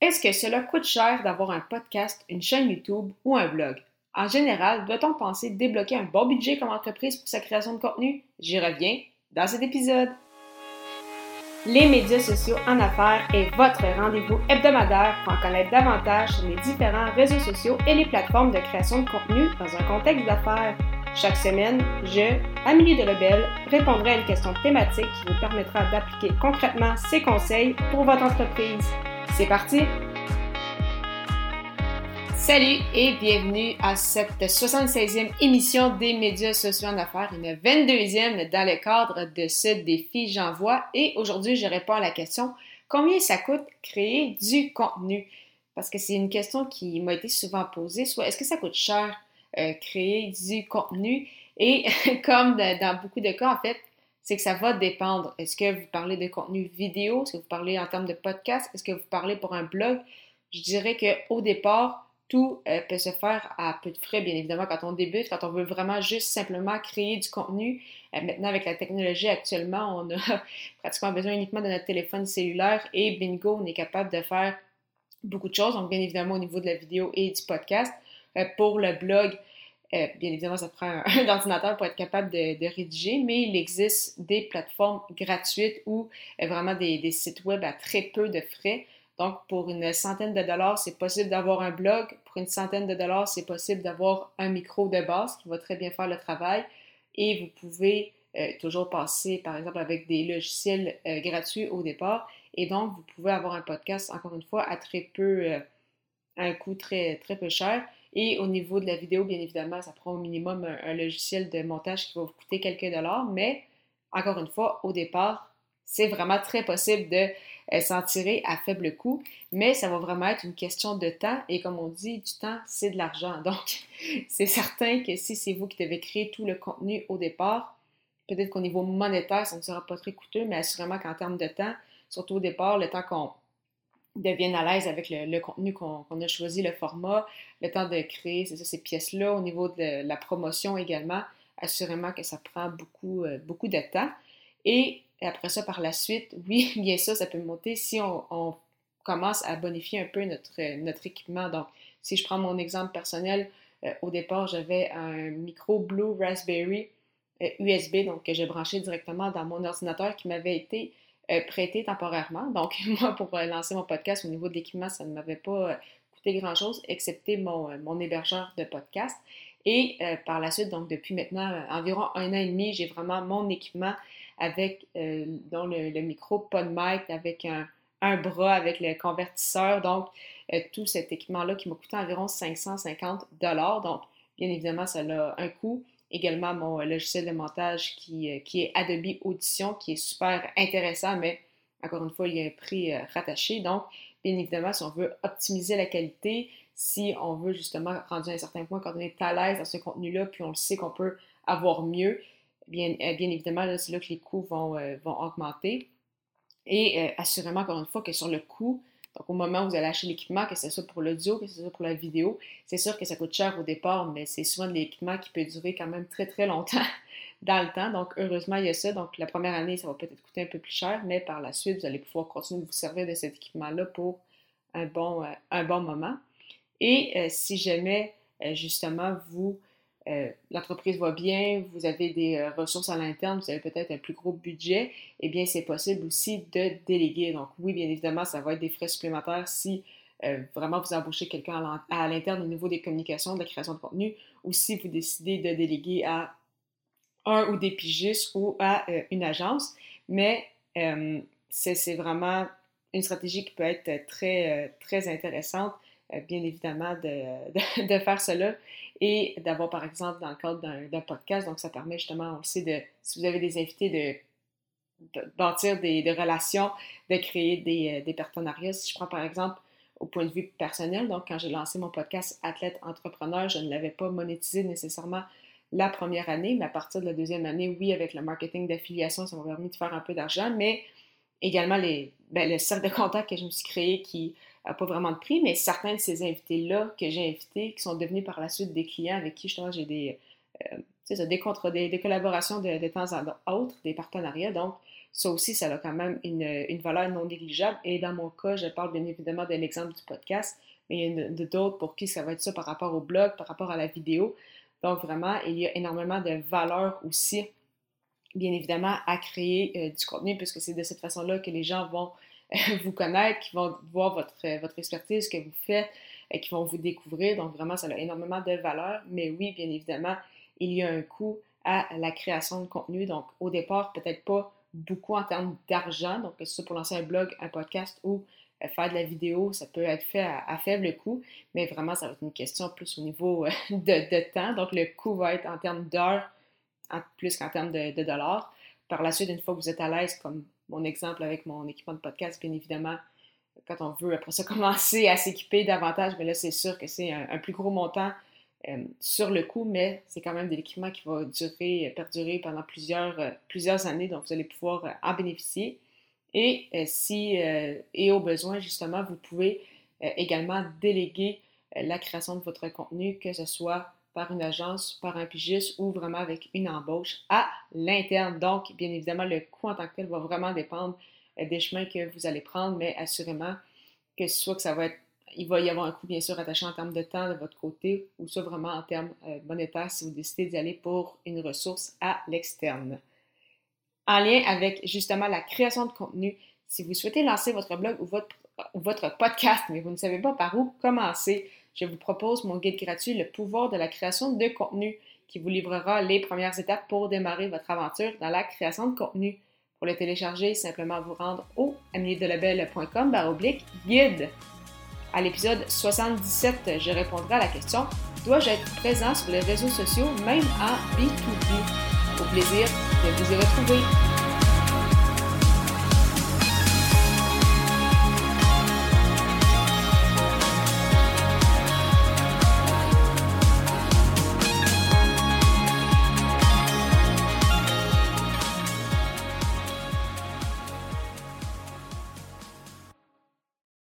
Est-ce que cela coûte cher d'avoir un podcast, une chaîne YouTube ou un blog? En général, doit-on penser débloquer un bon budget comme entreprise pour sa création de contenu? J'y reviens dans cet épisode. Les médias sociaux en affaires est votre rendez-vous hebdomadaire pour en connaître davantage sur les différents réseaux sociaux et les plateformes de création de contenu dans un contexte d'affaires. Chaque semaine, je, Amélie Delebel, répondrai à une question thématique qui vous permettra d'appliquer concrètement ces conseils pour votre entreprise. C'est parti! Salut et bienvenue à cette 76e émission des médias sociaux en affaires, une 22e dans le cadre de ce défi J'envoie. Et aujourd'hui, je réponds à la question combien ça coûte créer du contenu? Parce que c'est une question qui m'a été souvent posée, soit est-ce que ça coûte cher euh, créer du contenu? Et comme dans beaucoup de cas, en fait, c'est que ça va dépendre. Est-ce que vous parlez de contenu vidéo? Est-ce que vous parlez en termes de podcast? Est-ce que vous parlez pour un blog? Je dirais qu'au départ, tout euh, peut se faire à peu de frais, bien évidemment, quand on débute, quand on veut vraiment juste simplement créer du contenu. Euh, maintenant, avec la technologie actuellement, on a pratiquement besoin uniquement de notre téléphone cellulaire et bingo, on est capable de faire beaucoup de choses. Donc, bien évidemment, au niveau de la vidéo et du podcast. Euh, pour le blog, euh, bien évidemment, ça prend un, ordinateur pour être capable de, rédiger, mais il existe des plateformes gratuites ou euh, vraiment des, sites web à très peu de frais. Donc, pour une centaine de dollars, c'est possible d'avoir un blog. Pour une centaine de dollars, c'est possible d'avoir un micro de base qui va très bien faire le travail. Et vous pouvez euh, toujours passer, par exemple, avec des logiciels gratuits au départ. Et donc, vous pouvez avoir un podcast, encore une fois, à très peu, à un coût très, très peu cher. Et au niveau de la vidéo, bien évidemment, ça prend au minimum un, logiciel de montage qui va vous coûter quelques dollars, mais encore une fois, au départ, c'est vraiment très possible de euh, s'en tirer à faible coût, mais ça va vraiment être une question de temps et comme on dit, du temps, c'est de l'argent. Donc, c'est certain que si c'est vous qui devez créer tout le contenu au départ, peut-être qu'au niveau monétaire, ça ne sera pas très coûteux, mais assurément qu'en termes de temps, surtout au départ, le temps qu'on deviennent à l'aise avec le, contenu qu'on a choisi, le format, le temps de créer ces pièces-là, au niveau de la promotion également, assurément que ça prend beaucoup, euh, beaucoup de temps. Et après ça, par la suite, oui, bien sûr, ça peut monter si on, commence à bonifier un peu notre, notre équipement. Donc, si je prends mon exemple personnel, euh, au départ, j'avais un micro Blue Raspberry USB, euh, donc que j'ai branché directement dans mon ordinateur qui m'avait été euh, prêté temporairement. Donc, moi, pour euh, lancer mon podcast au niveau de l'équipement, ça ne m'avait pas euh, coûté grand-chose, excepté mon, mon, hébergeur de podcast. Et par la suite, donc depuis maintenant environ un an et demi, j'ai vraiment mon équipement avec le, micro, pas de mic, avec un, un bras, avec le convertisseur. Donc, tout cet équipement-là qui m'a coûté environ 550 Donc, bien évidemment, ça a un coût également mon logiciel de montage qui, euh, qui, est Adobe Audition, qui est super intéressant, mais encore une fois, il y a un prix euh, rattaché. Donc, bien évidemment, si on veut optimiser la qualité, si on veut justement, rendu à un certain point, quand on est à l'aise dans ce contenu-là, puis on le sait qu'on peut avoir mieux, bien, euh, bien évidemment, c'est là que les coûts vont, vont augmenter. Et assurément, encore une fois, que sur le coût, donc, au moment où vous allez acheter l'équipement, que ce soit pour l'audio, que ce soit pour la vidéo, c'est sûr que ça coûte cher au départ, mais c'est souvent de l'équipement qui peut durer quand même très, très longtemps dans le temps. Donc, heureusement, il y a ça. Donc, la première année, ça va peut-être coûter un peu plus cher, mais par la suite, vous allez pouvoir continuer de vous servir de cet équipement-là pour un bon, euh, moment. Et euh, si jamais, euh, justement, vous euh, l'entreprise va bien, vous avez des euh, ressources à l'interne, vous avez peut-être un plus gros budget, eh bien, c'est possible aussi de déléguer. Donc, oui, bien évidemment, ça va être des frais supplémentaires si euh, vraiment vous embauchez quelqu'un à l'interne au niveau des communications, de la création de contenu, ou si vous décidez de déléguer à un ou des pigistes ou à une agence. Mais c'est vraiment une stratégie qui peut être très, très intéressante bien évidemment, de, de, faire cela et d'avoir, par exemple, dans le cadre d'un podcast, donc ça permet justement aussi de, si vous avez des invités, de, bâtir des, relations, de créer des, euh, des, partenariats. Si je prends, par exemple, au point de vue personnel, donc quand j'ai lancé mon podcast Athlète Entrepreneur, je ne l'avais pas monétisé nécessairement la première année, mais à partir de la deuxième année, oui, avec le marketing d'affiliation, ça m'a permis de faire un peu d'argent, mais également les, ben, le cercle de contact que je me suis créé qui pas vraiment de prix, mais certains de ces invités-là que j'ai invités, qui sont devenus par la suite des clients avec qui justement j'ai des, euh, ça, des, des, collaborations de, temps à autre, des partenariats. Donc, ça aussi, ça a quand même une, une, valeur non négligeable. Et dans mon cas, je parle bien évidemment de l'exemple du podcast, mais il y en a d'autres pour qui ça va être ça par rapport au blog, par rapport à la vidéo. Donc vraiment, il y a énormément de valeur aussi, bien évidemment, à créer euh, du contenu, puisque c'est de cette façon-là que les gens vont vous connaître, qui vont voir votre, votre expertise, ce que vous faites, et qui vont vous découvrir. Donc vraiment, ça a énormément de valeur. Mais oui, bien évidemment, il y a un coût à la création de contenu. Donc au départ, peut-être pas beaucoup en termes d'argent. Donc que ce soit pour lancer un blog, un podcast ou euh, faire de la vidéo, ça peut être fait à, faible coût, mais vraiment, ça va être une question plus au niveau euh, de, temps. Donc, le coût va être en termes d'heures plus qu'en termes de, de, dollars. Par la suite, une fois que vous êtes à l'aise, comme mon exemple avec mon équipement de podcast, bien évidemment, quand on veut après ça commencer à s'équiper davantage, mais là, c'est sûr que c'est un, plus gros montant euh, sur le coup, mais c'est quand même de l'équipement qui va durer, perdurer pendant plusieurs, euh, plusieurs années, donc vous allez pouvoir euh, en bénéficier. Et si, et au besoin, justement, vous pouvez également déléguer la création de votre contenu, que ce soit par une agence, par un pigiste ou vraiment avec une embauche à l'interne. Donc, bien évidemment, le coût en tant que tel va vraiment dépendre euh, des chemins que vous allez prendre, mais assurément que soit que ça va être, il va y avoir un coût bien sûr attaché en termes de temps de votre côté ou soit vraiment en termes euh, monétaires si vous décidez d'y aller pour une ressource à l'externe. En lien avec justement la création de contenu, si vous souhaitez lancer votre blog ou votre podcast, mais vous ne savez pas par où commencer, je vous propose mon guide gratuit Le pouvoir de la création de contenu qui vous livrera les premières étapes pour démarrer votre aventure dans la création de contenu. Pour le télécharger, simplement vous rendre au ameliedelabel.com oblique guide. À l'épisode 77, je répondrai à la question Dois-je être présent sur les réseaux sociaux, même en B2B Au plaisir de vous y retrouver.